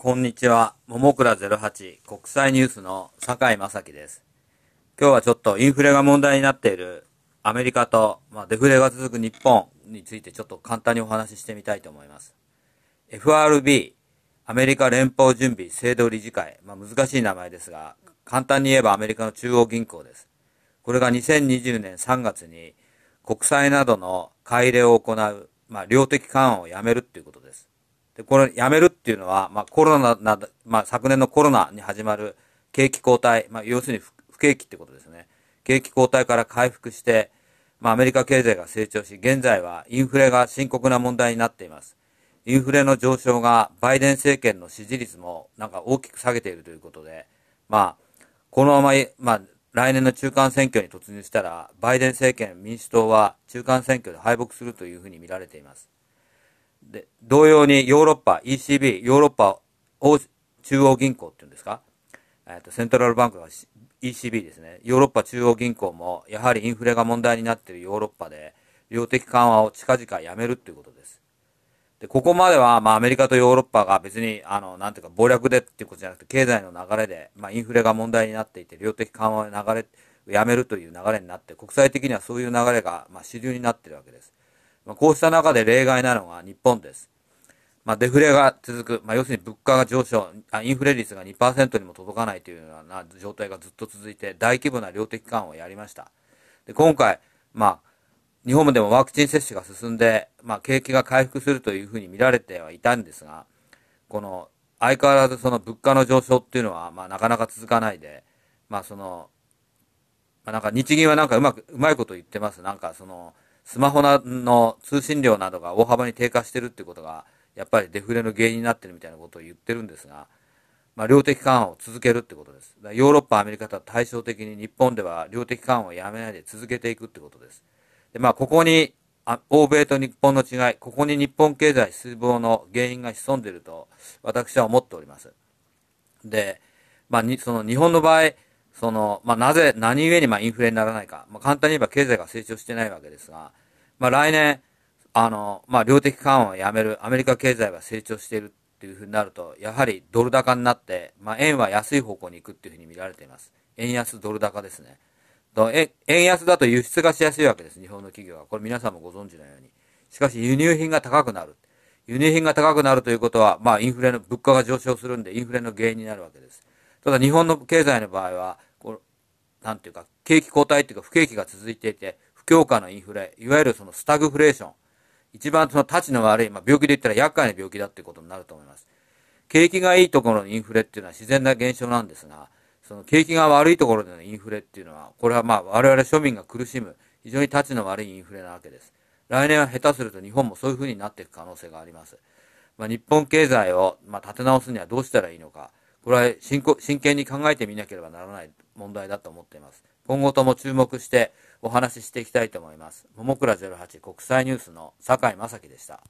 こんにちは。ももくら08国際ニュースの坂井正樹です。今日はちょっとインフレが問題になっているアメリカと、まあ、デフレが続く日本についてちょっと簡単にお話ししてみたいと思います。FRB、アメリカ連邦準備制度理事会、まあ、難しい名前ですが、簡単に言えばアメリカの中央銀行です。これが2020年3月に国債などの買い入れを行う、まあ、量的緩和をやめるっていうことです。で、これやめるっていうのは、まあコロナな、まあ昨年のコロナに始まる景気後退、まあ要するに不景気ってことですね。景気後退から回復して、まあアメリカ経済が成長し、現在はインフレが深刻な問題になっています。インフレの上昇がバイデン政権の支持率もなんか大きく下げているということで、まあ、このまま、まあ、来年の中間選挙に突入したら、バイデン政権民主党は中間選挙で敗北するというふうに見られています。で、同様にヨーロッパ、ECB、ヨーロッパ中央銀行っていうんですか、えっと、セントラルバンクが ECB ですね。ヨーロッパ中央銀行も、やはりインフレが問題になっているヨーロッパで、量的緩和を近々やめるっていうことです。で、ここまでは、まあ、アメリカとヨーロッパが別に、あの、なんていうか、暴略でっていうことじゃなくて、経済の流れで、まあ、インフレが問題になっていて、量的緩和の流れ、やめるという流れになって、国際的にはそういう流れが、まあ、主流になってるわけです。まあ、こうした中で例外なのが日本です。まあ、デフレが続く、まあ、要するに物価が上昇あ、インフレ率が2%にも届かないというような状態がずっと続いて、大規模な量的緩和をやりました。で今回、まあ、日本でもワクチン接種が進んで、まあ、景気が回復するというふうに見られてはいたんですが、この、相変わらずその物価の上昇っていうのは、まあ、なかなか続かないで、まあ、その、まあ、なんか日銀はなんかうまく、うまいこと言ってます。なんかその、スマホの通信量などが大幅に低下してるっていうことが、やっぱりデフレの原因になってるみたいなことを言ってるんですが、まあ、量的緩和を続けるってことです。ヨーロッパ、アメリカとは対照的に日本では量的緩和をやめないで続けていくってことです。で、まあ、ここに、欧米と日本の違い、ここに日本経済失望の原因が潜んでいると、私は思っております。で、まあ、に、その日本の場合、その、まあ、なぜ、何故にまあインフレにならないか。まあ、簡単に言えば経済が成長してないわけですが、まあ、来年、あの、まあ、量的緩和をやめる、アメリカ経済が成長しているっていうふうになると、やはりドル高になって、まあ、円は安い方向に行くっていうふうに見られています。円安ドル高ですね。円安だと輸出がしやすいわけです、日本の企業は。これ皆さんもご存知のように。しかし輸入品が高くなる。輸入品が高くなるということは、まあ、インフレの、物価が上昇するんで、インフレの原因になるわけです。ただ日本の経済の場合は、こうなんていうか、景気後退っていうか不景気が続いていて、況下のインフレ、いわゆるそのスタグフレーション、一番その立ちの悪い、まあ、病気で言ったら厄介な病気だっていうことになると思います。景気がいいところのインフレっていうのは自然な現象なんですが、その景気が悪いところでのインフレっていうのは、これはまあ我々庶民が苦しむ、非常に立ちの悪いインフレなわけです。来年は下手すると日本もそういう風になっていく可能性があります。まあ、日本経済を、まあ、立て直すにはどうしたらいいのか。これは真剣に考えてみなければならない問題だと思っています。今後とも注目してお話ししていきたいと思います。ももくら08国際ニュースの坂井正樹でした。